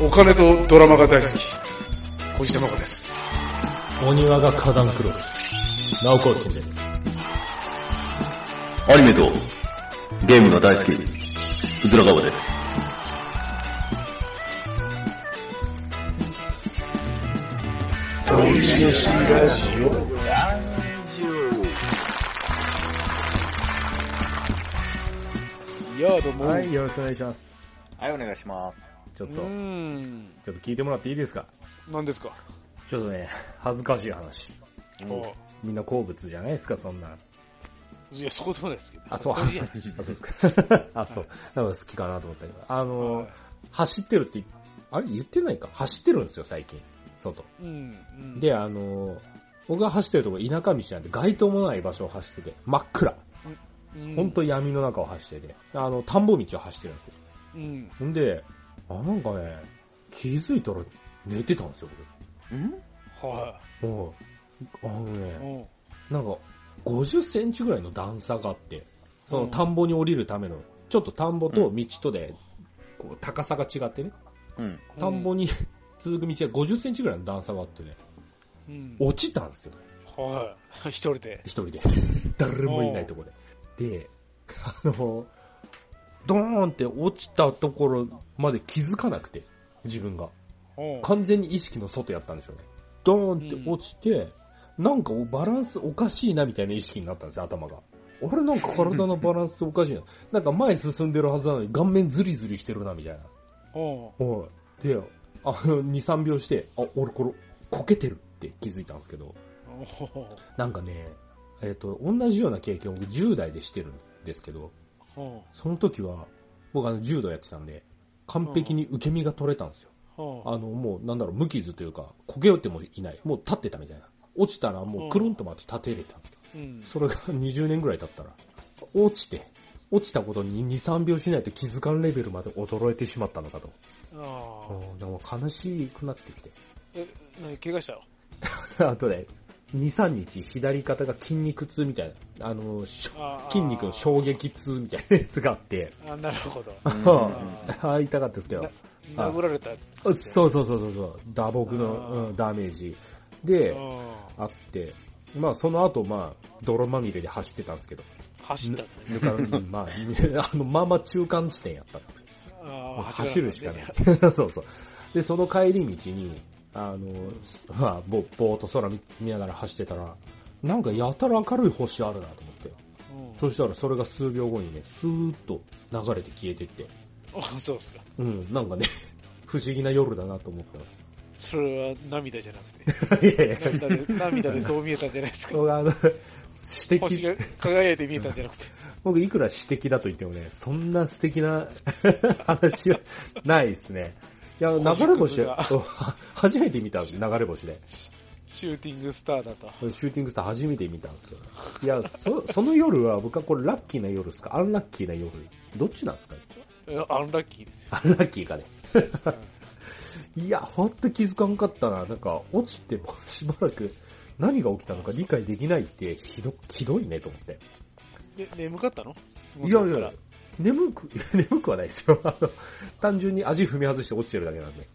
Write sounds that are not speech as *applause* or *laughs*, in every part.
お金とドラマが大好き。小石山子です。お庭が花壇クロス。ナオコーチンです。アニメとゲームが大好き、うずらがわです。いやどうも。はい、よろしくお願いします。はい、お願いします。うちょっと。ちょっと聞いてもらっていいですか？何ですか、ちょっとね、恥ずかしい話。おみんな好物じゃないですか、そんな。いや、そこでもないですけど。あ、そう、恥ずかしいあ、そうですか。あ、そう。なんか好きかなと思ったけど。あの、はい走ってるって、あれ言ってないか？走ってるんですよ、最近。外。うん。うん、で、あの、僕が走ってるとこ田舎道なんで街灯もない場所を走ってて、真っ暗。うん、本当闇の中を走ってて、あの、田んぼ道を走ってるんですよ。うん。ほんで、あ、なんかね、気づいたら寝てたんですよ、は僕。もう、あのい。ね、うん。なんか、50センチぐらいの段差があって、そうんの田んぼに降りるための、ちょっと田んぼと道とで、こう、高さが違ってね、うん。田んぼに続く道が50センチぐらいの段差があってね、うん。落ちたんですよ、はい。一人で。一人で。*laughs* 誰もいないところで。で、あの、ドーンって落ちたところまで気づかなくて、自分が。うん。完全に意識の外やったんでしょうね。ドーンって落ちて、なんかバランスおかしいなみたいな意識になったんですよ、頭が。あれなんか体のバランスおかしいな。*laughs* なんか前進んでるはずなのに顔面ズリズリしてるなみたいな。うん。おい。で、あの、2、3秒して、あ、俺これ、こけてるって気づいたんですけど、なんかね、えっ、と、同じような経験を僕10代でしてるんですけど、うん。その時は、僕あの柔道やってたんで、完璧に受け身が取れたんですよ。うん。あの、もう、なんだろう、無傷というか、こけよってもいない。もう立ってたみたいな。落ちたらもうくるんと回って立てれたんですよ。うん。それが20年ぐらい経ったら、落ちて、落ちたことに2、3秒しないと気づかんレベルまで衰えてしまったのかと。ああ。悲しくなってきて。え、何怪我したの？*laughs* あとね、2、3日左肩が筋肉痛みたいな、あの、あー筋肉の衝撃痛みたいなやつがあって、あ、なるほど。*laughs* ああ、痛かったですけどな。殴られた。あそうそうそうそうそう、打撲の、うん、ダメージ。で、うん。あって、まあその後、まあ、泥まみれで走ってたんですけど、走ったね。まあ、*laughs* あの、まあまあ中間地点やったんです走るしかないね。*laughs* そうそう。で、その帰り道に、あの、*laughs* まあ、ぼぼーっと空見見ながら走ってたら、なんかやたら明るい星あるなと思って。うんそしたらそれが数秒後にね、スーッと流れて消えてって、あ、そうっすか。うん、なんかね、*laughs* 不思議な夜だなと思ってます。それは涙じゃなくて。*laughs* いやいや、涙で、涙でそう見えたんじゃないですか。僕あの、指摘、星が輝いて見えたんじゃなくて。僕いくら指摘だと言ってもね、そんな素敵な話はないですね。いや、流れ星 *laughs* 初めて見た流れ星で。シューティングスターだと。シューティングスター初めて見たんですけど。いや、そ、*laughs* その夜は僕はこれラッキーな夜ですか？アンラッキーな夜どっちなんですか？アンラッキーですよ。アンラッキーかね。*laughs* いや、ほんと気づかんかったな。なんか、落ちてもしばらく何が起きたのか理解できないってひど、ひどいねと思って。で、眠かったの？いやいや、眠く、*laughs* 眠くはないですよ。*laughs* あの、単純に味踏み外して落ちてるだけなんで。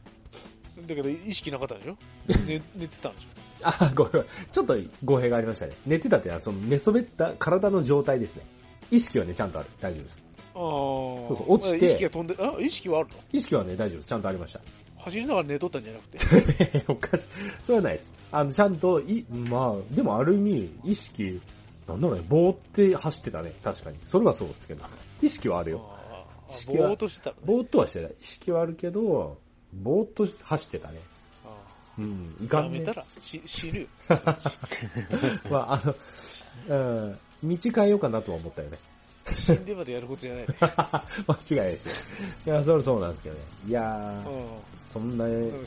だけど、意識なかったでしょ？寝 *laughs* 寝てたんでしあ、ごめん。ちょっと語弊がありましたね。寝てたってのは、その寝そべった体の状態ですね。意識はね、ちゃんとある。大丈夫です。ょああ。そうそう落ちて意識が飛んで、あ、意識はあるの？意識はね、大丈夫です。ちゃんとありました。走りながら寝とったんじゃなくて？おかしい。それはないです。あの、ちゃんと、い、まあ、でもある意味、意識、なんだろうね、ぼーって走ってたね。確かに。それはそうですけど。意識はあるよ。意識はぼーっとしてたのね。ぼーっとはしてない。意識はあるけど、ぼーっと走ってたね。あうん。いあかんねやめた。らし *laughs* 死ぬよ。*laughs* まあ、あの、うん、道変えようかなとは思ったよね。死んでまでやることじゃないね。*laughs* 間違いないですよ。いや、それそうなんですけどね。いやー、うそんな、ん。うん、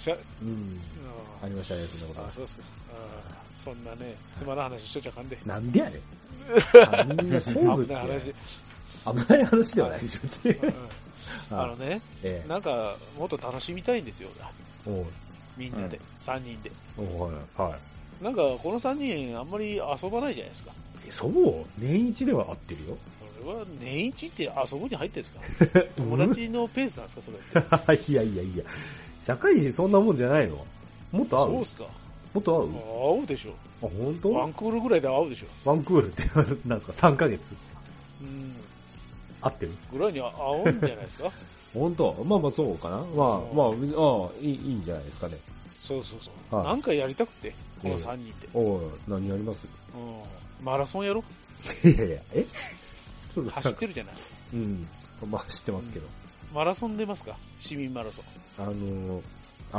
ありましたね、そんなことああ、そうっすそんなね、つまらん話しとっちゃあかんで。なんでやねん。あんな好物危ない話。や危ない話ではないでしょ、別にうんあのね、ええ。なんか、もっと楽しみたいんですよ。みんなで、3人で。はい。はい。なんか、この3人、あんまり遊ばないじゃないですか。そう？年一では合ってるよ。れは年一ってあそこに入ってるんですか？*laughs* 友達のペースなんですか、それって。*laughs* いやいやいや。社会人そんなもんじゃないの？もっと合う？そうっすか。もっと合う？合うでしょ。あ、本当？ワンクールぐらいで合うでしょ。ワンクールって *laughs* なんですか ?3 ヶ月うん。合ってる？ぐらいに合うんじゃないですか？*laughs* 本当？まあまあそうかなまあまあ、ああ、いいいいんじゃないですかね。そうそうそう。はいなんかやりたくて、この3人で。おい何やります？うん。マラソンやろいやいや、え？走ってるじゃない？うん。まあ走ってますけど。マラソン出ますか？市民マラソン。あの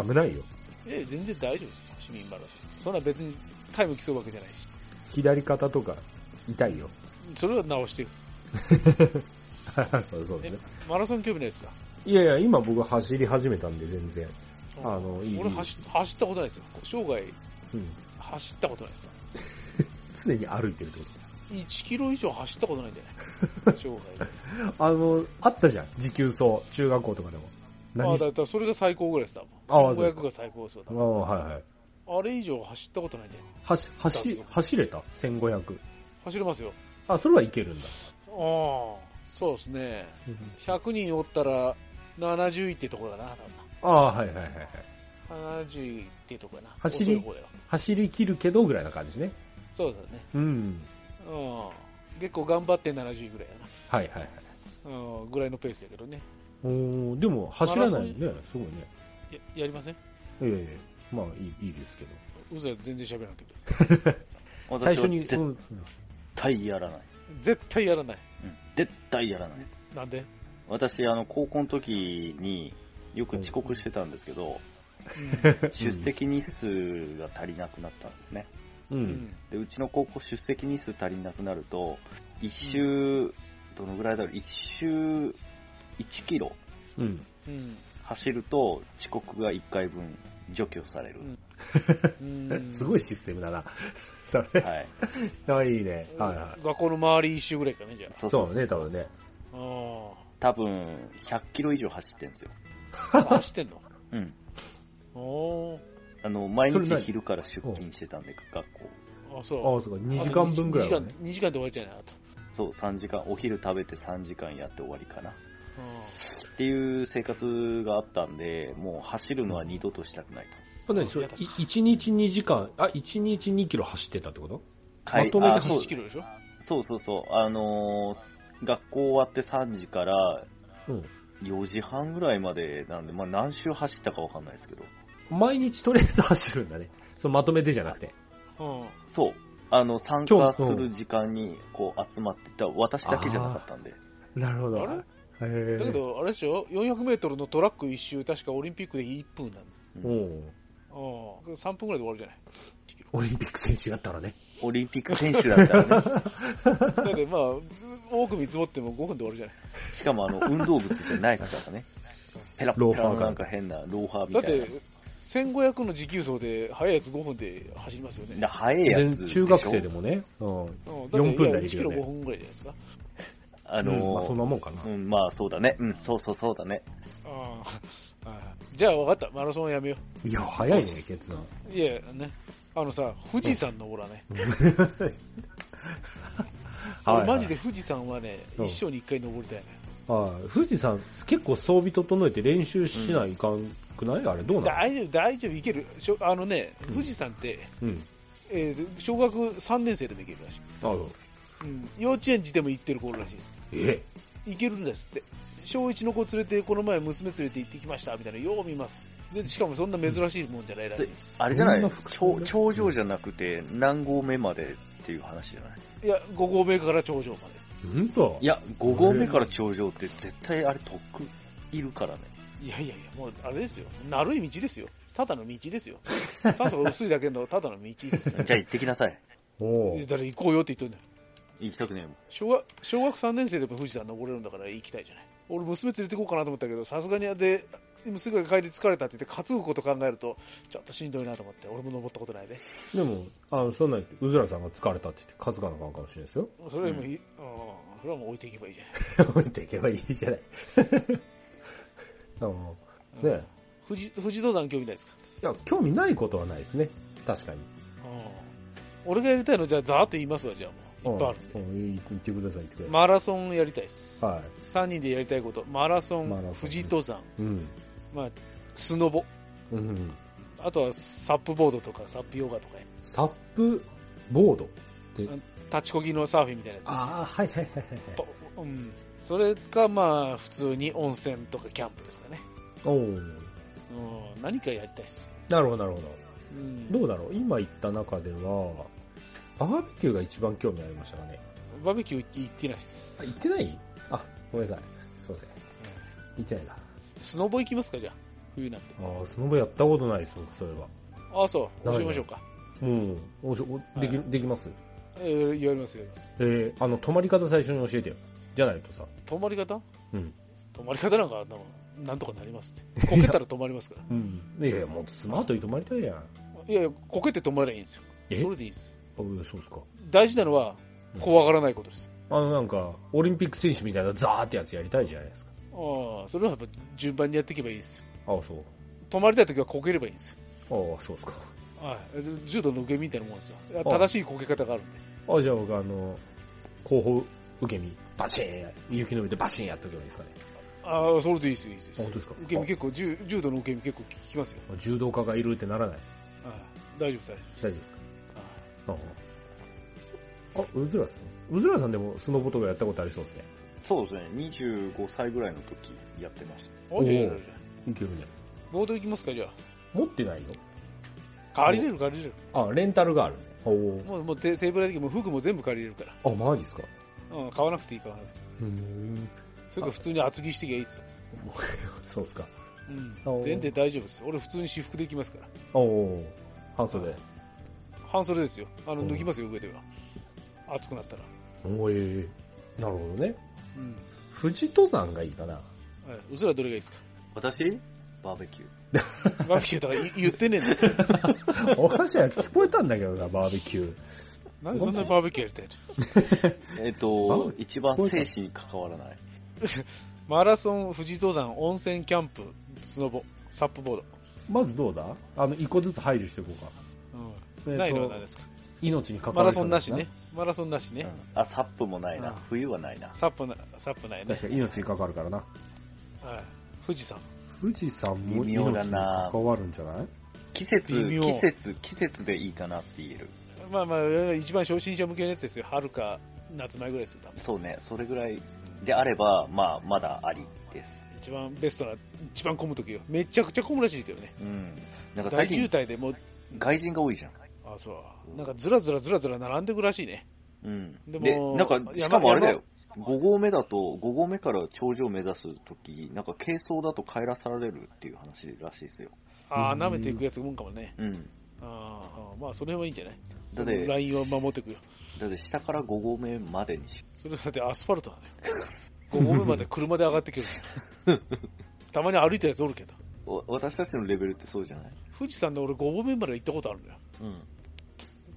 ー、危ないよ。ええ、全然大丈夫です。市民マラソン。そんな別にタイム競うわけじゃないし。左肩とか痛いよ。それは直してる。*laughs* *laughs* そうそうですね。マラソン興味ないですか？いやいや、今僕走り始めたんで全然。あのいい俺走走ったことないですよ。生涯うん。走ったことないです。*laughs* 常に歩いてるってこ1キロ以上走ったことないんじゃない生涯あの、あったじゃん。持久走。中学校とかでも。ああ、何だからそれが最高ぐらいです。ああ多分1500が最高ですよ。多あ分あはいはい。あれ以上走ったことないんじゃない走、走、走れた ?1500。走れますよ。あ、それはいけるんだ。ああ、そうですね。100人おったら70位ってとこだな、多ああ、はいはいはいはい。分。70位ってとこやな。走り遅い方だよ走り切るけどぐらいな感じね。そうですよね。うん。うん。結構頑張って70位ぐらいやはいはいはい。な。うん、ぐらいのペースやけどね。おーでも走らないよね。すごいね。や、やりません？ええまあいいいいですけど。うざい全然喋らんけど。*laughs* 私最初に、は絶うん対やらない。絶対やらない。うん絶対やらない。なんで？私、あの、高校の時によく遅刻してたんですけど、うん。出席日数が足りなくなったんですね。う。うんん。で、うちの高校出席日数足りなくなると、一周、どのぐらいだろう、一周1キロうん。うん。走ると遅刻が1回分除去される。うん *laughs* すごいシステムだな。それ。はい。あ、いいね。はいはい。学校の周り一周ぐらいかね、じゃそうそうね、多分ね。あ。多分、100キロ以上走ってるんですよ。ああ。走ってんの？うん。おーあの、毎日昼から出勤してたんで、学校。あ、そう。ああ、そうか。2時間分ぐらいはね。2時間で終わりじゃないあと。そう、3時間、お昼食べて3時間やって終わりかな。うっていう生活があったんで、もう走るのは二度としたくないと。これ何それ、い1日2時間、あ、1日2キロ走ってたってこと？はいまとめてあん。そう8キロでしょ？そうそうそう。あのー学校終わって3時からうん。4時半ぐらいまでなんで、まあ何周走ったかわかんないですけど。毎日とりあえず走るんだね。そのまとめてじゃなくて。うん。そう。あの、参加する時間にこう集まってた私だけじゃなかったんで。なるほど。あれ？へだけど、あれでしょ ?400 メートルのトラック一周、確かオリンピックで1分なおうの。うん。3分ぐらいで終わるじゃないオリンピック選手だったらね。オリンピック選手だったらね。*laughs* だってまあ、多く見積もっても5分で終わるじゃないしかもあの、運動靴じゃないですからね。ペラッペラのなんか変なローファーみだってたいな。、1500の持久走で速いやつ5分で走りますよね。な速いやつ中学生でもね。うん。うん、だって4分いや1キロ台でいけるね5分ぐらいじゃないですか。あうんまあのそんなもんかな。うん、まあそうだね。うん、そうそうそうだね。ああああじゃあ分かった。マラソンやめよいや、早いね、決断。う。いや、ね。あのさ、富士山登らね。はい俺マジで富士山はね、うん一生に一回登りたいね。はい。富士山、結構装備整えて練習しないかんくない、あれ、どうな大丈夫、大丈夫、いける。しょあのね、うん富士山って、のうん。えー小学3年生でも行けるらしい。あの、うん。幼稚園児でも行ってる頃らしいです。え？行けるんですって。小1の子連れて、この前娘連れて行ってきました、みたいな、よう見ます。で、しかもそんな珍しいもんじゃないらしいです。あれじゃない？頂ね頂上じゃなくて何合目までっていう話じゃないいや、5合目から頂上まで。ほんといや、5合目から頂上って絶対あれ特いるからね。いやいやいや、もうあれですよ。なるい道ですよ。ただの道ですよ。酸素が薄いだけのただの道です。*laughs* じゃあ行ってきなさい。おうだから行こうよって言ってんだよ。行きたくねえもん。小学小学3年生でも富士山登れるんだから行きたいじゃない。俺娘連れて行こうかなと思ったけど、さすがにあで、娘が帰り疲れたって言って担ぐこと考えると、ちょっとしんどいなと思って、俺も登ったことないで。でも、あの、そんな、うずらさんが疲れたって言って、担がなあかんかもしれないですよ。それよりもいい、うん、それはもう置いていけばいいじゃない。置いていけばいいじゃない。*laughs* あのね富士、富士登山興味ないですか？いや、興味ないことはないですね。確かに。俺がやりたいのじゃあざーっと言いますわ、じゃあもう。いっぱいあるんで。うん言ってください、言ってマラソンやりたいです。い。はい。3人でやりたいこと。マラソン、ソン富士登山、うん。まあ、スノボ。うん。あとはサップボードとかサップヨガとか、サップボードって？うん立ちこぎのサーフィンみたいなやつ。ああ、はいはいはいはい。ポうん。それか、まあ、普通に温泉とかキャンプですかね。おお。うん。何かやりたいです。なるほど、なるほど。うん。どうだろう？今言った中では、バーベキューが一番興味ありましたかね。バーベキュー行ってないです。あ、行ってない？あ、ごめんなさい。すいません。行ってないな。スノボ行きますか、じゃあ。冬なんて。ああ、スノボやったことないです、僕それは。ああ、そう。教えましょうか。うん。おしょおでき、はいできます？えー、やります、やります。えー、あの、泊まり方最初に教えてよ。じゃないとさ。泊まり方？うん。泊まり方なんか、なんとかなりますって。こけたら泊まりますから。うん。いやいや、もっとスマートに泊まりたいやん。いやいや、こけて泊まりゃいいんですよ。え？それでいいです。あそうですか。大事なのは、怖がらないことです。あの、なんか、オリンピック選手みたいなザーってやつやりたいじゃないですか。ああ、それはやっぱ順番にやっていけばいいですよ。ああ、そう。泊まりたいときはこければいいんですよ。ああ、そうですか。はい。柔道の受け身みたいなもんですよ。あ正しいこけ方があるんで。あじゃあ僕、あの、後方受け身、バチーン雪の上でバチーンやっとけばいいですかね。ああ、それでいいですよ、いいですよ。本当ですか？受け身結構、柔柔道の受け身結構効きますよ。あ柔道家がいるってならない？はい大丈夫、大丈大丈夫ああ、うずらさん。うずらさんでもスノボとかやったことありそうですね。そうですね、25歳ぐらいの時やってました。あじゃあおーやるじゃんいけるね。ボード行きますか、じゃ持ってないよ。あ。借りれる、借りれる。あ、レンタルがある。おお。もう、もうテテーブルだけもう服も全部借りれるから。あ、マジですか？うん、買わなくていい、買わなくていい。うーん。それから普通に厚着してきゃいいですよ。*laughs* そうっすか。うん。全然大丈夫です。俺普通に私服で行きますから。おお。半袖。半袖ですよ。あの、うん脱ぎますよ、上では。暑くなったら。おえなるほどね。うん。富士登山がいいかな。はい。うずらどれがいいですか？私？バーベキュー。*laughs* バーベキューだからい言ってねえんだよ。*laughs* おかしいな、聞こえたんだけどな、バーベキュー。なんでそんなバーベキューやりたいの？*laughs* えっ、とあ、一番生死に関わらない。マラソン、富士登山、温泉キャンプ、スノボ、サップボード。まずどうだ？あの、一個ずつ排除していこうか。ないのは何ですか？命に関わるマラソンなしね。。マラソンなしね。あ、サップもないなうん。冬はないな。サップな、サップないね確。かに命に関わるからな。はい。富士山。富士山も微命に妙だな関わるんじゃない？季節、季節、季節でいいかなって言える。まあまあ、一番初心者向けのやつですよ。春か夏前ぐらいですよ、多分そうね、それぐらいであれば、まあ、まだありです。一番ベストな、一番混む時よ。めちゃくちゃ混むらしいけどね。うん。なんか大渋滞でもう、外人が多いじゃん。あ、そう。なんかずらずらずらずら並んでくらしいね。うん。ででもなんか、山しかもあれだよ。5合目だと、5合目から頂上を目指すとき、なんか軽装だと帰らされるっていう話らしいですよ。ああ、うん舐めていくやつもんかもね。うん。ああ、まあ、それはいいんじゃない？そだってのラインを守っていくよ。だって下から5合目までにし、それだってアスファルトだね。*laughs* 5合目まで車で上がってくる。*laughs* たまに歩いてるやつおるけど。わ私たちのレベルってそうじゃない？富士山で俺5合目まで行ったことあるんだよ。うん。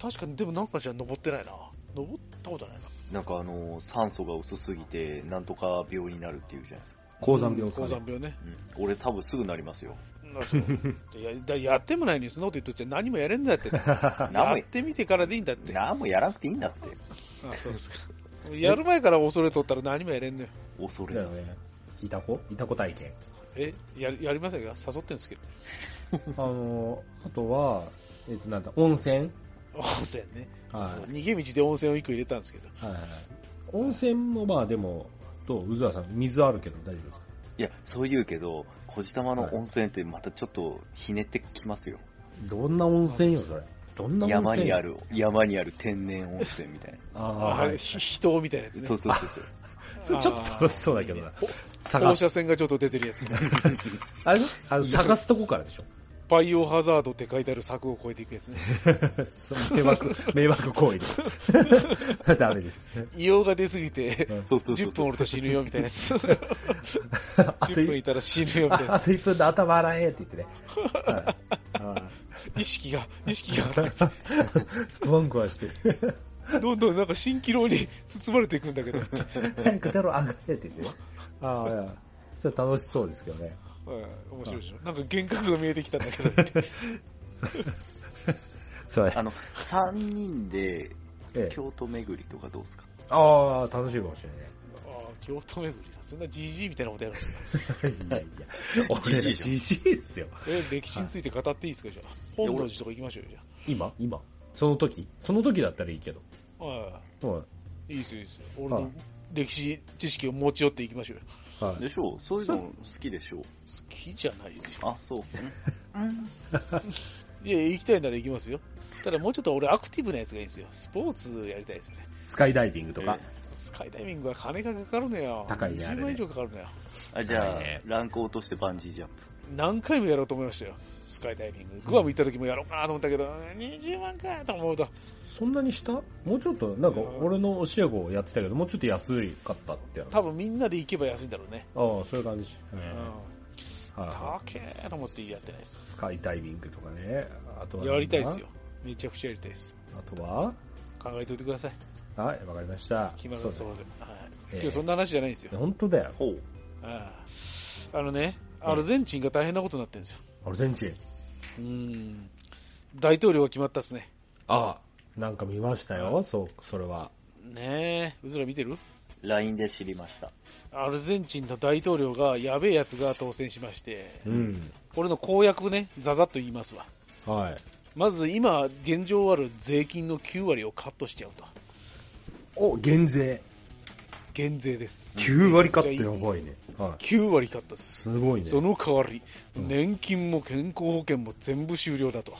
確かに、でもなんかじゃ登ってないな。登ったことないな。なんかあの、酸素が薄すぎて、なんとか病になるっていうじゃないですか。高山病ですかね。高山病ね。うん。俺多分すぐなりますよ。あそう *laughs* やだやってもないのにそんなこと言っとって何もやれんだって。何 *laughs* やもってみてからでいいんだって。あ何もやらなくていいんだって。そうですか。やる前から恐れとったら何もやれんのよ。恐れ。だよね。いたこいたこ体験。え、ややりませんか？誘ってんですけど。*laughs* あの、あとは、えっと、なんだ、温泉？温泉ね。はいそう逃げ道で温泉を一個入れたんですけど。はいはい。温泉もまあでも、どううずらさん、水あるけど大丈夫ですか？いや、そう言うけど、小じ玉の温泉ってまたちょっとひねってきますよ。どんな温泉よ、それ。どんな温泉？山にあ。る、山にある天然温泉みたいな。ああ、あはい。ひ人みたいなやつね。そうそうそうそう。*laughs* それちょっと楽しそうだけどな。探す。放射線がちょっと出てるやつ。*laughs* あれあの探すとこからでしょ？バイオハザードって書いてある柵を越えていくやつね。*laughs* その迷惑、*laughs* 迷惑行為です。*laughs* ダメです。硫黄が出すぎて、そうそうそう10分おると死ぬよみたいなやつ。熱10分いい、たら死ぬよみたいなや熱い分で頭洗えって言ってね。意識が、意識が、ー不安くはして。どんどんなんか蜃気楼に包まれていくんだけど。早く出ろ、上がれって言ってね。ああ、いや。それ楽しそうですけどね。はい面白いでしょ。なんか幻覚が見えてきたんだけど。*laughs* あの、3人でええ。京都巡りとかどうですか？ああ、楽しいかもしれないね。ああ、京都巡りさ、そんな GG みたいなことやるんですかいやいや、俺らじじいっすよ。え、歴史について語っていいですか、じゃあ。本能寺とか行きましょうよ、じ今今その時その時だったらいいけど。ははいい。いいですよ、いいですよ。俺はいの歴史知識を持ち寄っていきましょうよ。い。はい。でしょうそういうの好きでしょう好きじゃないですよ。あ、そう。いや、行きたいなら行きますよ。ただもうちょっと俺アクティブなやつがいいんですよ。スポーツやりたいですよね。スカイダイビングとか。スカイダイビングは金がかかるのよ。高いねあれね20万以上かかるのよ。あじゃあはい、ランク落としてバンジージャンプ。何回もやろうと思いましたよ。スカイダイビング。グアム行った時もやろうかなと思ったけど、20万かと思うと。そんなにした？もうちょっと、なんか俺の教え子やってたけど、もうちょっと安いかったって。あ多分みんなで行けば安いんだろうね。あ、そういう感じ。うん。高えと思ってやってないですい。。スカイダイビングとかね。あとは。やりたいですよ。。めちゃくちゃやりたいです。あとは？考えておいてください。はい、わかりました。決まるそうで。はい。ええ今日そんな話じゃないんですよ。本当だよ。ほう。あああのね、アルゼンチンが大変なことになってるんですよ。アルゼンチン？うん。大統領が決まったっすね。ああ、なんか見ましたよ。そう、それは。ねえ、うずら見てる？LINE で知りました。アルゼンチンの大統領がやべえやつが当選しまして、うん。これの公約ね、ざざっと言いますわ。はい。まず今、現状ある税金の9割をカットしちゃうと。お、減税。減税です。9割カットやばいね。はい。9割カットです。すごいね。その代わり、うん年金も健康保険も全部終了だと。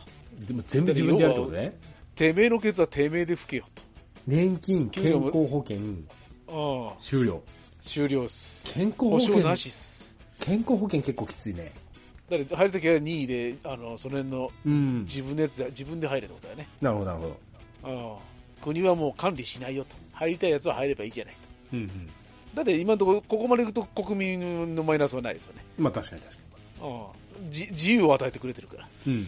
でも全部自分でやるってことね。てめえのケツはてめえで吹けよ年金、健康保険、と。ああ、終了。終了っす。健康保保険証なしっす。健康保険結構きついね。だって入るときは任意で、あの、その辺のうん。自分のやつだ、自分で入れってことだよね。なるほど、なるほど。ああ国はもう管理しないよと。入りたいやつは入ればいいじゃないと。うんうん。だって今のところ、ここまで行くと国民のマイナスはないですよね。まあ確かに確かああじ自由を与えてくれてるから。に。うん。も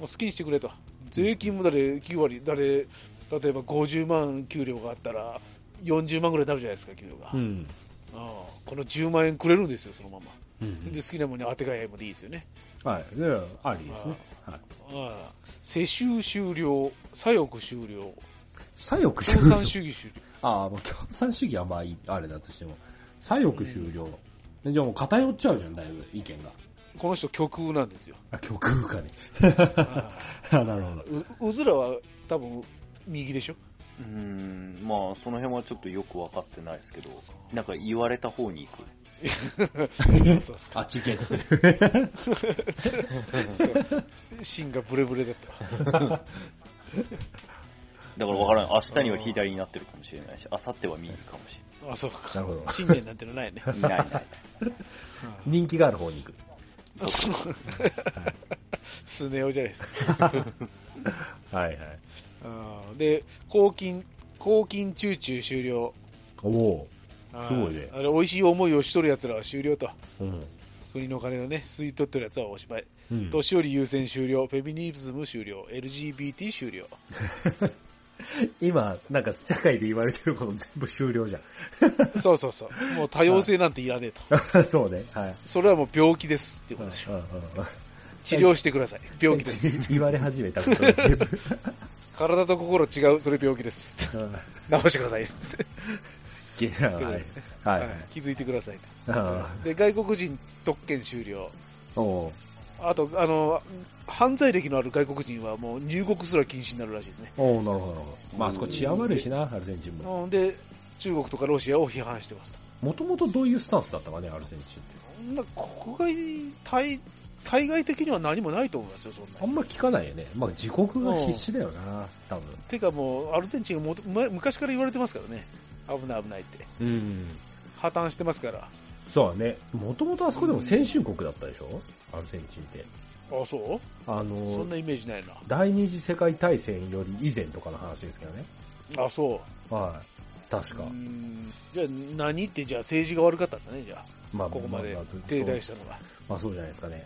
う好きにしてくれと。税金も誰9割、誰、例えば50万給料があったら、40万ぐらいになるじゃないですか、給料が。うん。ああこの10万円くれるんですよ、そのまま。うんで、好きなものに当てがえもでいいですよね。はい。で、ありですね。はい。ああ世襲終了、左翼終了、左翼終共産了。主義終了。ああ、共産主義はまああれだとしても。左翼終了。じゃあもう偏っちゃうじゃん、だいぶ、意見が。この人極右なんですよ。あ、極右かね。*laughs* ああなるほど。ううずらは多分右でしょ？うーん、まあ、その辺はちょっとよく分かってないですけど、なんか言われた方に行く。*laughs* そうそうあっち行けって。そう芯がブレブレだった。だから分からない。明日には左になってるかもしれないし、明後日は右かもしあ、そうか。なるほど。信念なんてのないね。れない。いないいない。*laughs* 人気がある方に行く。スネ夫じゃないですか。はいはい。で、公金、公金中中終了。おおすごいねあれ、美味しい思いをしとる奴らは終了と。うん。国の金をね、吸い取ってる奴はおしまい。うん。年寄り優先終了。フェミニズム終了。LGBT 終了。*laughs* *laughs* 今、なんか社会で言われてること全部終了じゃ *laughs* そうそうそう。もう多様性なんていらねえと。ん。*laughs* そうね。はい。それはもう病気ですってことでしょ。うんうんうん治療してください。病気です。言われ始めたことが全部。体と心違う。それ病気です。うん直してください。気づいてくださいで、外国人特権終了。あおうあと、あの、犯罪歴のある外国人はもう入国すら禁止になるらしいですね。おうなるほど、なるほど。まあ、あそこ治安悪いしな、アルゼンチンも。うんで、中国とかロシアを批判してますと。もともとどういうスタンスだったかね、アルゼンチンって。国外対、対外的には何もないと思いますよ、そんなあんま聞かないよね。まあ、自国が必死だよな、多分。てかもう、アルゼンチンがもと前昔から言われてますからね。危ない危ないって。うん。破綻してますから。そうだね。もともとあそこでも先進国だったでしょ？アルゼンチンって。あ、そう？あそんのな、イメージないな。第二次世界大戦より以前とかの話ですけどね。あ、そう。はい。確かうー。んじゃあ何ってじゃあ政治が悪かったんだね、じゃあ。まあ、ここまで停滞したのが。まあ、そうじゃないですかね。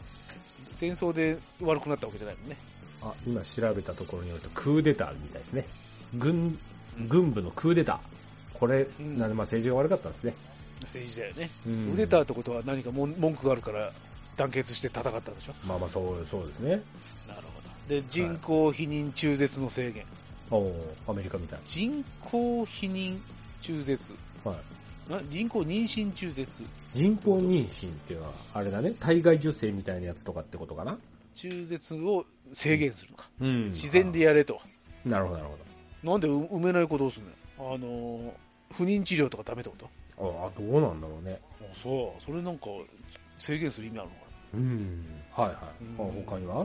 戦争で悪くなったわけじゃないもんね。あ、今調べたところによると、クーデターみたいですね。軍、軍部のクーデター。これ、うんなんでまあ政治が悪かったんですね。政治だよね。うんクーデターってことは何か文文句があるから団結して戦ったんでしょ？まあまあ、そう、そうですね。なるほど。で、人口否認中絶の制限。おーアメリカみたい人工避妊中絶。な。はい。な人工妊娠中絶。人工妊娠っていうのは、あれだね、体外受精みたいなやつとかってことかな？中絶を制限するのか。うん自然でやれと。なるほど、なるほなんでう埋めない子どうすんの？よ。あのー不妊治療とかダメってこと？ど。ああ、どうなんだろうね。あそう。それなんか制限する意味あるのかうん。はいはい。う他には？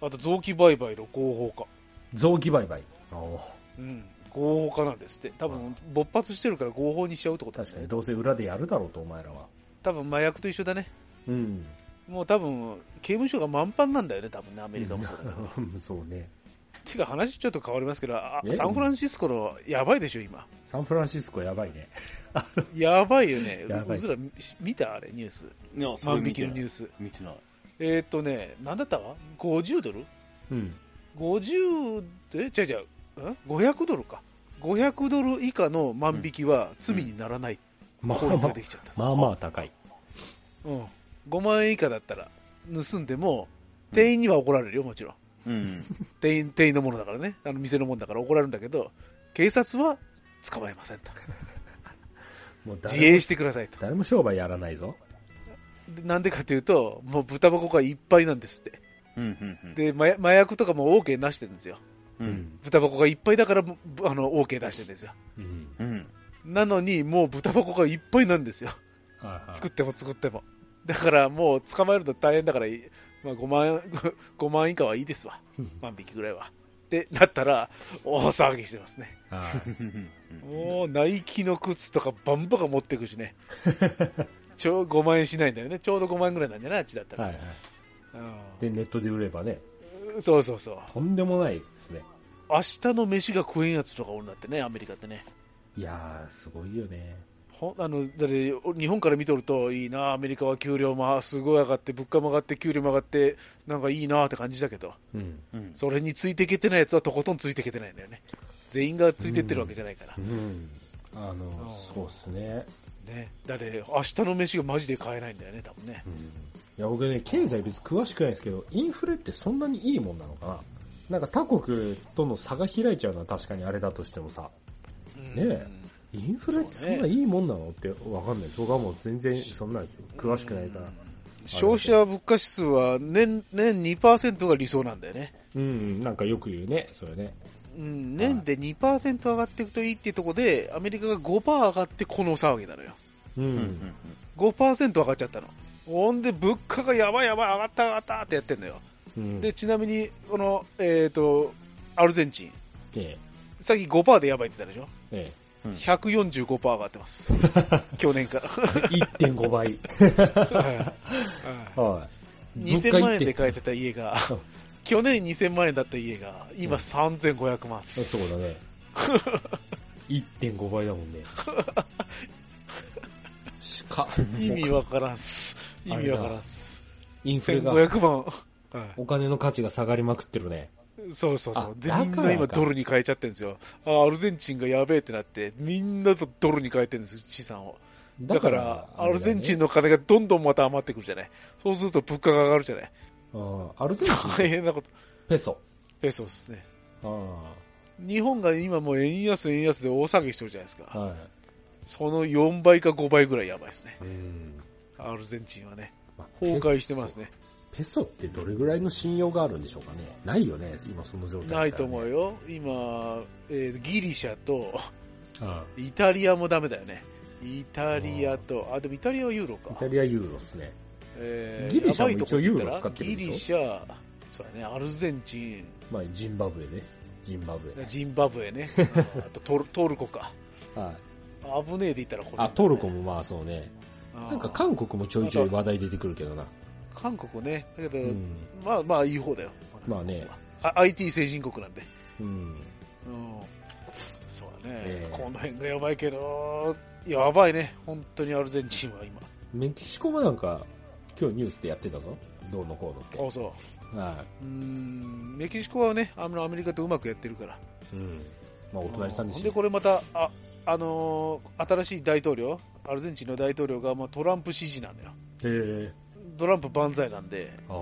な。あと臓器売買の合法化。臓器売買。あうん。合法化なんですって。多分、勃発してるから合法にしちゃうってこと確かに、どうせ裏でやるだろうと、お前らは。多分麻薬と一緒だね。うん。もう多分、刑務所が満帆なんだよね、多分ね、アメリカもそうだけど。*laughs* そうね。てか話ちょっと変わりますけど、あえ？サンフランシスコのやばいでしょ、今。サンフランシスコやばいね。*laughs* やばいよね。やばいううずら見見た？あれ、ニュース。い万引。きのニュース。見てない。えーっとね、なんだったわ ?50 ドル？うん。?50 で、違う違う、ん ?500 ドルか。500ドル以下の万引きは罪にならないまあ法律まができちゃった。あ、まあまあ高い。うん。5万円以下だったら、盗んでも、店員には怒られるよ、もちろん。うん。店員、店員のものだからね。あの、店のものだから怒られるんだけど、警察は捕まえませんと。もう誰自衛してくださいと。誰も商売やらないぞ。でなんでかというと、もう豚箱がいっぱいなんですって。うん。うん。うん。で、麻麻薬とかも OK 出してるんですよ。う。。うん豚箱がいっぱいだから、ぶあの、OK 出してるんですよ。うん。うん。なのに、もう豚箱がいっぱいなんですよ。はいはい作っても作っても。だからもう捕まえるの大変だから、まあ5万円、*laughs* 5万円以下はいいですわ。万引きぐらいは。ってなったら、大騒ぎしてますね。はい *laughs* もう、ナイキの靴とかバンバカ持っていくしね。*laughs* ちょう5万円しないんだよね。ちょうど5万円ぐらいなんじゃないあっちだったら。はいはい。うで、ネットで売ればね、んそうそうそう。とんでもないですね。明日の飯が食えんやつとかおるんだってね、アメリカってね。いやー、すごいよね。ほあのだって日本から見とると、いいな、アメリカは給料もすごい上がって、物価も上がって、給料も上がって、なんかいいなって感じだけど、うん。うん。それについていけてないやつはとことんついていけてないんだよね。全員がついてってるわけじゃないから。うん。あの、そうっすね。ね、だって、明日の飯がマジで買えないんだよね、多分ね。うん。いや、僕ね、経済別に詳しくないですけど、インフレってそんなにいいもんなのかななんか他国との差が開いちゃうのは確かにあれだとしてもさ、ねえインフレってそんないいもんなのってわかんない。僕はもう全然そんな詳しくないから。消費者物価指数は年年2%が理想なんだよね。うん、なんかよく言うね、それね。うん、年で2%上がっていくといいっていうところで、アメリカが5%上がってこの騒ぎなのよ。う。うんん。5%上がっちゃったの。ほんで、物価がやばいやばい上がった上がったってやってんだよ。うん。で、ちなみに、この、えっ、と、アルゼンチン。えさっき5%でやばいって言ったでしょ？え、え145%上がってます。*laughs* 去年から。え。1.5倍。はいはい。2000万円で買えてた家がうん、*laughs* 去年2000万円だった家が、今3500万っ1.5す。そうだね。1.5倍だもんね。しか、意味わからんっす。意味わからんっす。インフレが、1500万。はいお金の価値が下がりまくってるね。そうそうそうあ。で、みんな今ドルに変えちゃってるんですよ。あ、アルゼンチンがやべえってなって、みんなとドルに変えてるんですよ、資産を。だから、アルゼンチンの、の金がどんどんまた余ってくるじゃない。そうすると物価が上がるじゃない。あアルゼンチン、大変なこと。ペソ？ペソですね。あ日本が今もう円安円安で大騒ぎしてるじゃないですか。あはい。その4倍か5倍ぐらいやばいですね。うん。アルゼンチンはね。まあ崩壊してます。ね。ペソってどれぐらいの信用があるんでしょうかね？ないよね、今その状態、ないと思うよ。よ。今、えーギリシャとあイタリアもダメだよね。イタリアと、あ、でもイタリアはユーロか。イタリアユーロっすね。えーギリシャも一応ユーロ使ってるギリシャ、そうだね、アルゼンチン、まあ、ジンバブエね。ジンバブエ。ジンバブエね、う *laughs* んあとトルトルコか。はい。危ねえで言ったらこれ、あ、トルコもまあそうね。なんか韓国もちょいちょい話題出てくるけどな。韓国ね、だけど、うん。まあまあいい方だよ。まあね。あ IT 先進国なんで。うん。うん。そうだね、ええこの辺がやばいけど、やばいね、本当にアルゼンチンは今。メキシコもなんか、今日ニュースでやってたぞ。どうのこうのって。あ、そう。はうーん、メキシコはね、あのアメリカとうまくやってるから。い。うん。まあ、お隣さんで。で、これまた、あ、あのー新しい大統領、アルゼンチンの大統領が、まあ、トランプ支持なんだよ。へえ。トランプ万歳なんで、あ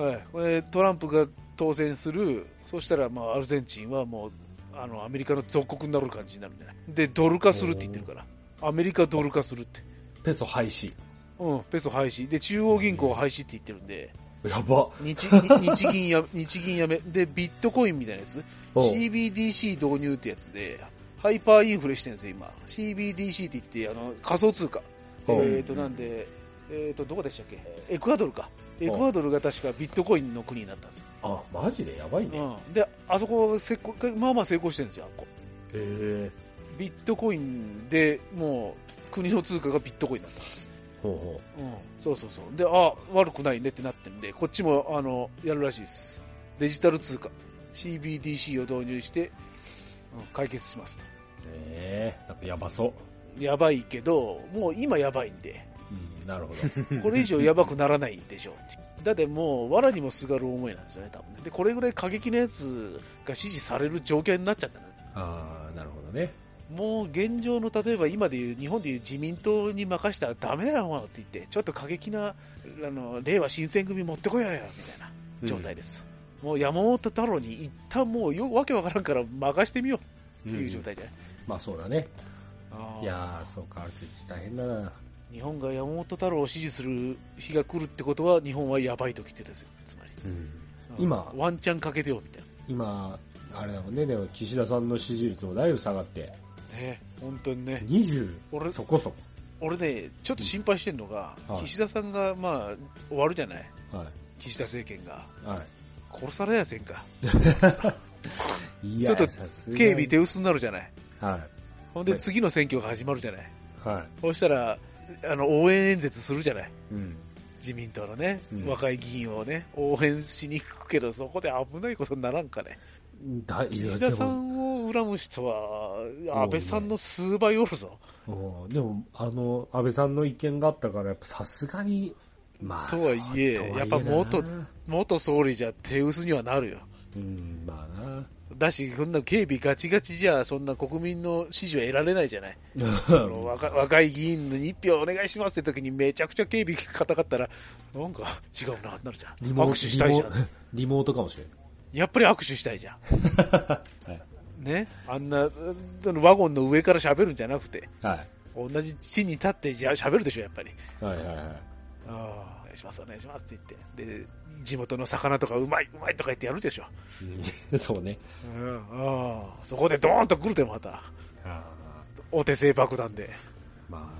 はい、これトランプが当選するそしたら、まあ、アルゼンチンはもう、あの、アメリカの属国になる感じになるんじゃないで、ドル化するって言ってるから。アメリカドル化するって。ペソ廃止。うん、ペソ廃止。で、中央銀行廃止って言ってるんで、やば。日に日銀や、*laughs* 日銀やめ、で、ビットコインみたいなやつ、CBDC 導入ってやつで、ハイパーインフレしてるんですよ、今。CBDC って言って、あの、仮想通貨。えっ、と、なんで、えっ、と、どこでしたっけ？エクアドルか。エクアドルが確かビットコインの国になったんですよ。あ、マジで？やばいね。へうん。で、あそこ成功、まあまあ成功してるんですよ、あっこ。え。ビットコインでもう、国の通貨がビットコインになったんです。ほうほうん。そうそうそう。で、あ、悪くないねってなってるんで、こっちも、あの、やるらしいです。デジタル通貨。CBDC を導入して、うん、解決しますと。う。ええなんかやばそう。やばいけど、もう今やばいんで、うん、なるほど。*laughs* これ以上やばくならないでしょう。だってもう、藁にもすがる思いなんですよね、多分ね。で、これぐらい過激なやつが支持される状況になっちゃったね。ああ、なるほどね。もう現状の、例えば今でいう、日本でいう自民党に任したらダメだよって言って、ちょっと過激な、あの、令和新選組持ってこいやよ、みたいな状態です。もう山本太郎に一旦もうよ、わけわからんから任してみようっていう状態じゃない？まあそうだね。いやー、そうか、あれ大変だな。日本が山本太郎を支持する日が来るってことは、日本はやばい時ってですよ、つまり。うん。うん今ワンチャンかけてよ、みたい今、あれだもんね、でも岸田さんの支持率もだいぶ下がって、な。ね、本当にね。20俺そこそこ。俺ね、ちょっと心配してるのが、はい岸田さんが、まあ、終わるじゃない？は岸田政権が。い。は殺されやせんか。*laughs* い。いちょっと警備手薄になるじゃない？はほんで次の選挙が始まるじゃない？い。はい。そうしたら、あの、応援演説するじゃない。うん。自民党のね、うん若い議員をね、応援しに行くけど、そこで危ないことにならんかね。だ岸田さんを恨む人は、安倍さんの数倍おるぞ。うんでも、あの、安倍さんの意見があったから、さすがに、まあ、とはいえやっぱな元元総理じゃ手薄にはなるよ。うん、まあな。だし、こんな警備ガチガチじゃ、そんな国民の支持は得られないじゃない。あの若若い議員に一票お願いしますって時にめちゃくちゃ警備硬かったら、なんか違うな、なるじゃん。リモ握手したいじゃん。リモートかもしれやっぱり握手したいじゃん。*laughs* はい。ね。あんな、ワゴンの上から喋るんじゃなくて、はい。同じ地に立ってじゃ喋るでしょ、やっぱり。はいはいはい。ああ、お願いします、お願いしますって言って。で、地元の魚とかうまい、うまいとか言ってやるでしょ。うん *laughs* そうね。うん、ああ、そこでドーンと来るで、また。あお手製爆弾で。ま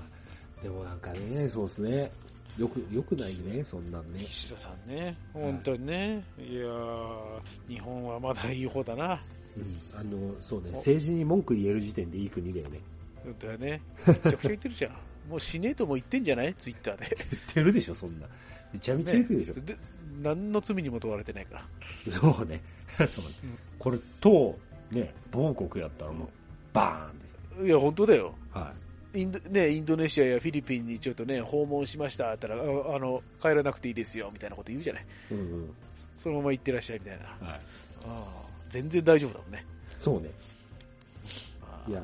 あ、でもなんかね、そうですね。よく、よくないね、そんなんね。岸田さんね、本当にね。いやー、日本はまだいい方だな。うん。あの、そうね、政治に文句言える時点でいい国だよね。本当だね。*laughs* めちゃくちゃ言ってるじゃん。もうしねえとも言ってんじゃない？ツイッターで。言ってるでしょ、そんな。めちゃめちゃ言ってるでしょ。で何の罪にも問われてないから。そうね。*laughs* そうねうんこれと、ね、某国やったらもう、バーンです。いや、本当だよ。はインドね、インドネシアやフィリピンにちょっとね、訪問しましたったら、ああの、帰らなくていいですよ、みたいなこと言うじゃない？い。うんうん。そそのまま行ってらっしゃい、みたいな。あはい。あ全然大丈夫だもんね。そうね。ああいや、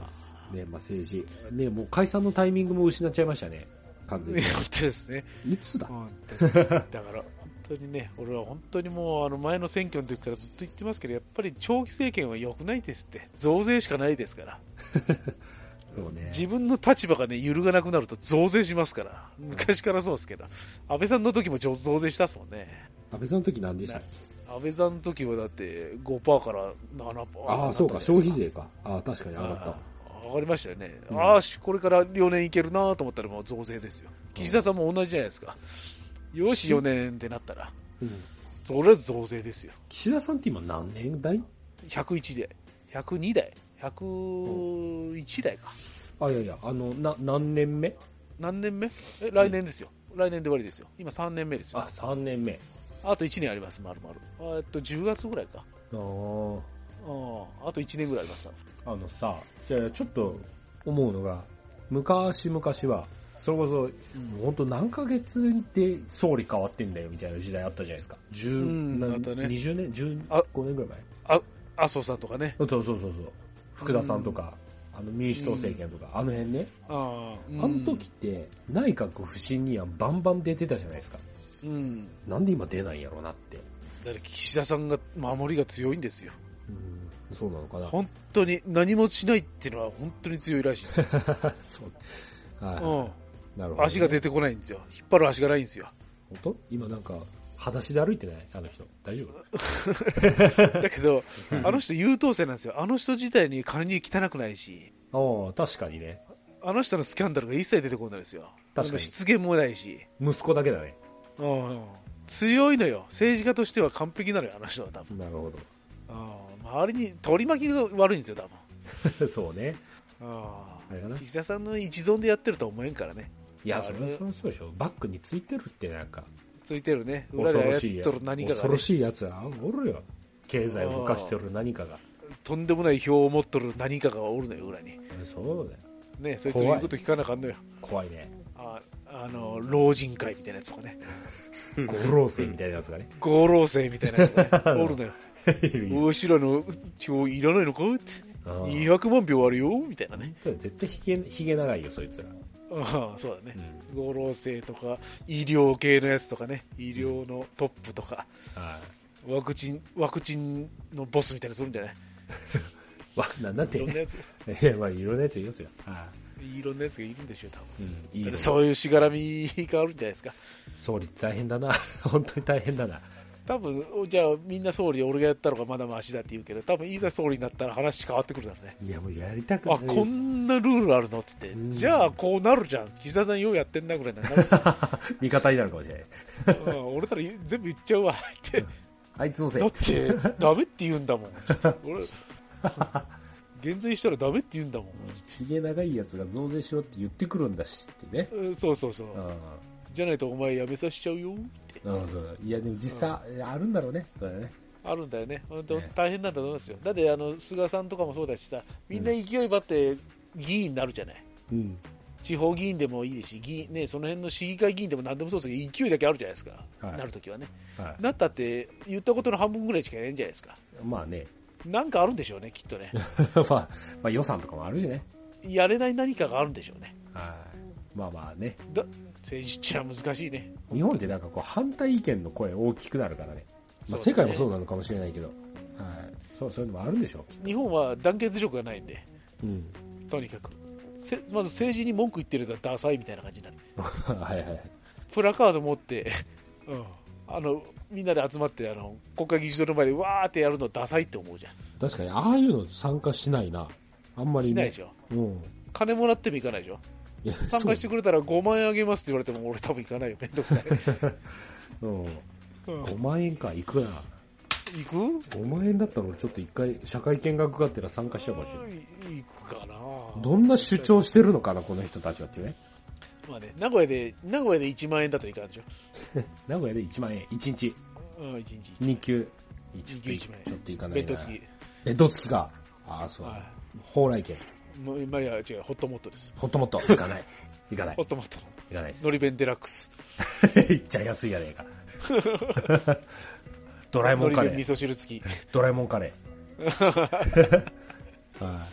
ね、まあ政治。ね、もう解散のタイミングも失っちゃいましたね。完全いや *laughs* 本当ですね。に。いつだ？本当にだから、本当にね、*laughs* 俺は本当にもう、あの、前の選挙の時からずっと言ってますけど、やっぱり長期政権は良くないですって。増税しかないですから。*laughs* そうね。自分の立場がね、揺るがなくなると増税しますから。昔からそうですけど。安倍さんの時も増税したっすもんね。安倍さんの時何でしたっけ？安倍さんの時はだって5%から7%。ああ、そうか、消費税か。ああ、確かに上がった。上がりましたよね。うんああ、しこれから4年いけるなと思ったらもう増税ですよ。岸田さんも同じじゃないですか。よし、4年ってなったら、うん。それは増税ですよ。岸田さんって今何年代？101代。102代。101代か。あ、いやいや、あの、な、何年目？何年目？え、来年ですよ。来年で終わりですよ。今3年目ですよ。あ、3年目。あと1年あります、丸々。えっと、10月ぐらいか。ああ、あと1年ぐらいあります。あのさ、じゃあちょっと思うのが、昔々は、それこそ、本当何ヶ月で総理変わってんだよみたいな時代あったじゃないですか。十、うんね20年 ?15 あ年ぐらいあ、麻生さんとかね。前そうそうそうそう。福田さんとか、あの民主党政権とか、あの辺ね。ああ、あの時って、内閣不信任案バンバン出てたじゃないですか。うん。なんで今出ないんやろうなって。だって岸田さんが守りが強いんですよ。うん、そうなのかな。本当に何もしないっていうのは本当に強いらしいですよ。*laughs* そう。はい、うん。なるほど、足が出てこないんですよ。引っ張る足がないんですよ。本当？今なんか、裸足で歩いてない？あの人。大丈 *laughs* だけど、あの人優等生なんですよ。あの人自体に金に汚くないし、夫ああ、確かにね。あの人のスキャンダルが一切出てこないですよ。確かに失言もないし。息子だけだね。うん。強いのよ。政治家としては完璧なのよ、あの人は多分。なるほうん周りに取り巻きが悪いんですよ、多分。ど。*laughs* そうね。ああ岸田さんの一存でやってるとは思えんからね。いや、それはそうでしょ。バックについてるってなんか、ついてるね。裏で操っとる何かがね恐ろ。しいやつはおるよ。経済を動かしてる何かが。とんでもない票を持っとる何かがおるのよ、裏に。そうだよ。ね、そいつの言うこと聞かなあかんのよ。怖いね。ああの、老人会みたいなやつとかね。ゴローセみたいなやつがね。合老生みたいなやつがね、*laughs* おるのよ。後ろの票いらないのかって。ああ200万票あるよみたいなね。絶対ひげ、ひげ長いよ、そいつら。ああ、そうだね。うん。合老生とか、医療系のやつとかね、医療のトップとか、はワクチン、ワクチンのボスみたいなのするんじゃない？い。*laughs* わ、なんだっていろんなやつ、いや、まあ、いろんなやついますよ。はいろんなやつがいるんでしょう、多分。い。うん、いいそういうしがらみがあるんじゃないですか。総理大変だな。*laughs* 本当に大変だな。多分、じゃあみんな総理俺がやったのがまだマシだって言うけど、多分いざ総理になったら話変わってくるだろうね。いや、もうやりたくあ、こんなルールあるのっつってう。んじゃあこうなるじゃん。岸田さんようやってんなぐらいになる。*laughs* 味方になるかもしれない。うん俺なら全部言っちゃうわ。って。あいつのせいだ。って、ダメって言うんだもん。俺、減税したらダメって言うんだもん。ひげ長いやつが増税しろって言ってくるんだしってね。うんそうそうそう。うじゃないとお前辞めさせちゃうよ。うん、そういや、でも実際、あるんだろうね。そうだね。あるんだよね。本当ね大変なんだと思いますよ。だって、あの、菅さんとかもそうだしさ、みんな勢い張って議員になるじゃない。うん。地方議員でもいいし、議員ね、その辺の市議会議員でも何でもそうですけど、勢いだけあるじゃないですか。はいなるときはね。はなったって、言ったことの半分ぐらいしかやれんじゃないですか。い。まあね。なんかあるんでしょうね、きっとね。*laughs* まあ、まあ予算とかもあるしね。やれない何かがあるんでしょうね。はい。まあまあね。だ政治ってのは難しいね。日本ってなんかこう反対意見の声大きくなるからね。まあ、世界もそうなのかもしれないけど。はい。そう、そういうのもあるんでしょ日本は団結力がないんで、う。うん。とにかく。せまず政治に文句言ってるやつはダサいみたいな感じになる。*laughs* はいはい。プラカード持って、*laughs* うん、あの、みんなで集まって、あの、国会議事堂の前でわーってやるのダサいって思うじゃん。確かに、ああいうの参加しないな。あんまりね。しないでしょ。うん。金もらっても行かないでしょ。参加してくれたら5万円あげますって言われても俺多分行かないよ。めんどくさい。そ *laughs* ううん。うん5万円か、行くな。行く？5万円だったら俺ちょっと一回社会見学があってら参加しようかもしれない。行くかなどんな主張してるのかな、この人たちはってね。まあね、名古屋で、名古屋で1万円だったらいかんでしょ。*laughs* 名古屋で1万円、1日、うん、1日。2級。二級一万円ちょっと行かないな。弁当付き。ベッド付きか。ああ、そう。は蓬莱券。い。もう今や違う、ホットモットです。ホットモット。行かない。行かないホッ。トモットの。行かないです。のり弁デラックス。*laughs* 行っちゃ安いやねえか。*laughs* ドラえもんカレー。味噌汁付き。ドラえもんカレー。*laughs* は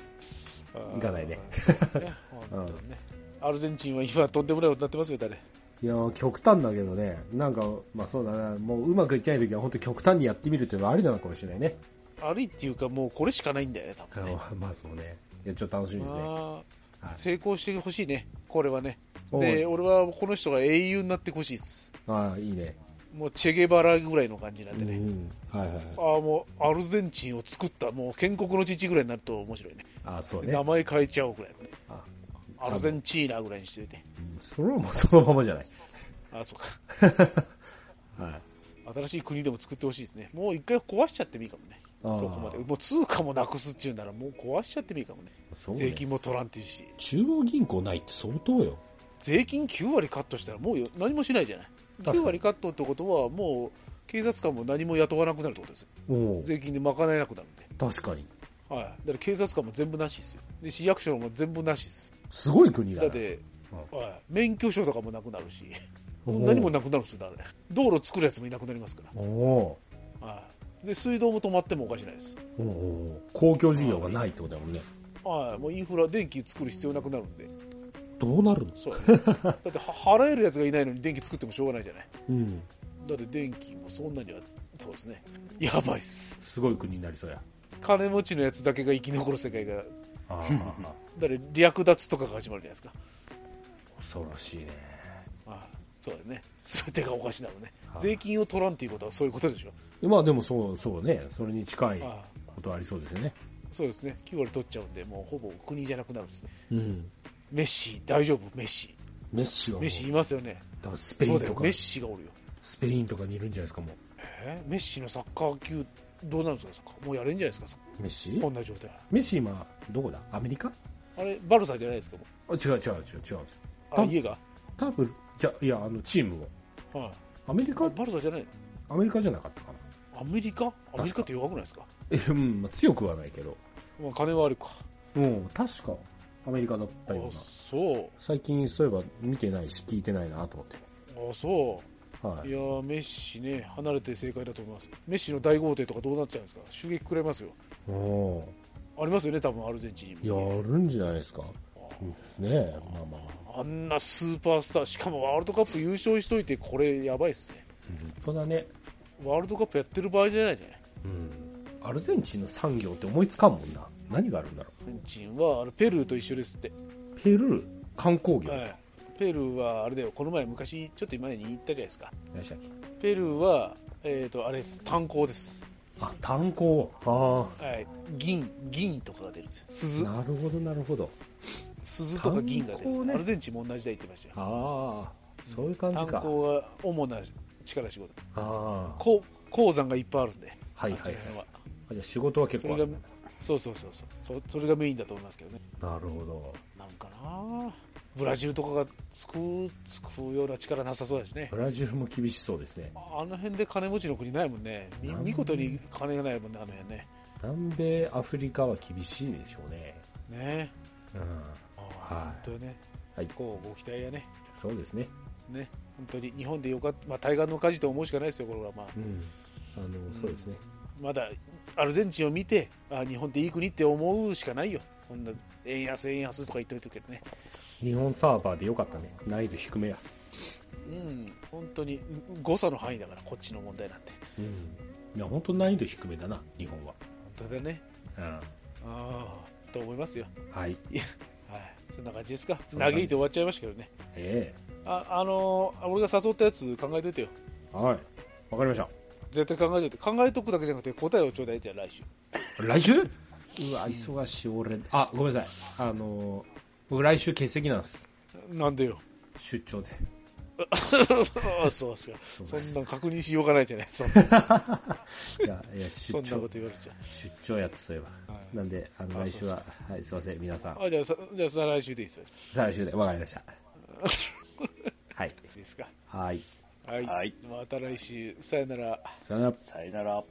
い。行かないね。そうね。本当にね。アルゼンチンは今とんでもないことになってますよ、誰？いやー極端だけどね、なんか、まあそうだな、もううまくいってない時は本当極端にやってみるっていうのはありなのかもしれないね。悪いっていうか、もうこれしかないんだよね、多あ分ね。のまあそうね。いや、ちょっと楽しみですね。あはいー成功してほしいね、これはね。で、俺はこの人が英雄になってほしいです。ああ、いいね。もうチェゲバラぐらいの感じなんうでね。ん。はいはいはい。ああ、もうアルゼンチンを作った、もう建国の父ぐらいになると面白いね。ああ、そうね。名前変えちゃおうぐらいのね。あアルゼンチーナぐらいにしておいて。うんそれはもうそのままじゃない。ああ、そうか。*laughs* はい。新しい国でも作ってほしいですね。もう一回壊しちゃってもいいかもね。そこまで。もう通貨もなくすっていうんならもう壊しちゃってもいいかもね。税金も取らんっていうし。中央銀行ないって相当よ。税金9割カットしたらもうよ何もしないじゃない。かに9割カットってことはもう警察官も何も雇わなくなるってことですよ。税金で賄えなくなるんで。確かに。はい。だから警察官も全部なしですよ。で、市役所も全部なしです。すごい国だな。だって、はい、免許証とかもなくなるし、おう何もなくなるんですよ、だから道路作るやつもいなくなりますかおおら。はい。で、水道も止まってもおかしないです。うおうおう公共事業がないってことだもんね。はい。もうインフラ、電気作る必要なくなるんで。どうなるの？そうだっては払えるやつがいないのに電気作ってもしょうがないじゃない。うん。だって電気もそんなにはそうですね。やばいっす。すごい国になりそうや。金持ちのやつだけが生き残る世界が、ああ、*laughs* だから略奪とかが始まるじゃないですか。恐ろしいね。ああそうだよね。すべてがおかしなのね。はい税金を取らんっていうことはそういうことでしょ。まあでもそう、そうね。それに近いことありそうですよね。そうですね。9割取っちゃうんで、もうほぼ国じゃなくなるんですね。うん。メッシ、大丈夫？メッシ。メッシはメッシいますよね。だからスペインとかメッ、シがおるよ。スペインとかにいるんじゃないですか、もえ？メッシのサッカー級、どうなるんですか？もうやれんじゃないですか？う。メッシ？こんな状態。メッシ今、どこだ？アメリカ？あれ、バルサじゃないですか？もあ違う違う違う違う。あ家が？多分、じゃ、いや、あの、チームを。はい。アメリカ、バルサじゃない？アメリカじゃなかったかな。アメリカ？アメリカって弱くないですか？え、うん、まあ、強くはないけど。まあ、金はあるか。うん、確か、アメリカだったようあ、な。そう。最近そういえば見てないし、聞いてないなと思って。あ、そう。はいい。やー、メッシね、離れて正解だと思います。メッシの大豪邸とかどうなっちゃうんですか？襲撃食らいますよ。おありますよね、多分アルゼンチンにーも。やるんじゃないですか。うんねえ、まあまあ。あんなスーパースター、しかもワールドカップ優勝しといて、これやばいっすね。本当だね。ワールドカップやってる場合じゃないね。うん。アルゼンチンの産業って思いつかんもんな。何があるんだろアルゼンチンはあのペルーと一緒ですって。う。ペルー、観光業？はい。ペルーはあれだよ、この前昔、ちょっと前に言ったじゃないですか。ペルーは、えっ、と、あれです、炭鉱です。あ、炭鉱。あはい。銀、銀とかが出るんですよ。あ。鈴。なるほど、なるほど。鈴とか銀が出る。炭鉱ねアルゼンチンも同じだ言ってましたよ。ああ。そういう感じ炭か。鉱が主な力仕事。ああ。鉱鉱山がいっぱいあるんで。はいはいはいあじゃあ仕事は結構ある。、そうそうそうそう。そそれがメインだと思いますけどね。なるほど。なんかなブラジルとかが救う、救うような力なさそうだしね。ブラジルも厳しそうですね。あの辺で金持ちの国ないもんね。見事に金がないもんね、あの辺ね。南米アフリカは厳しいでしょうね。ねうん。あはい本当にね。はいこうご期待やね。そうですね。ね。本当に日本でよかった。まあ、対岸の火事と思うしかないですよ、これは。まあ、うん。あの、そうですね。まだアルゼンチンを見て、あ日本っていい国って思うしかないよ。こんな円安、円安とか言っといてるけどね。日本サーバーでよかったね。難易度低めや。うん、本当に誤差の範囲だから、こっちの問題なんて。うん。いや、本当難易度低めだな、日本は。本当だね。うん。ああ、と思いますよ。はい。はい。そんな感じですか？嘆いて終わっちゃいましたけどね。えあ、あのー俺が誘ったやつ考えといてよ。えはい。わかりまし絶対考えといて。考えとくだけじゃなくて答えをちょうだいじゃあ来週。た。来週？うわ、忙しい、俺。あ、ごめんなさい。あのー、僕来週欠席なんです。なんでよ。出張で。そうっすか。そうですそんなん確認しようがないじゃない。そんな *laughs* いや、そんなこと、言われちゃ出張やってそういえば。はいなんで、あの、来週は、はい、すいません、皆さんう。。あ、じゃあさ、じゃあ再来週でいいですよ。再来週で、わかりました。*laughs* はい。いいですか。はい。はい。はいまた来週。さよなら。さよなら。さよなら。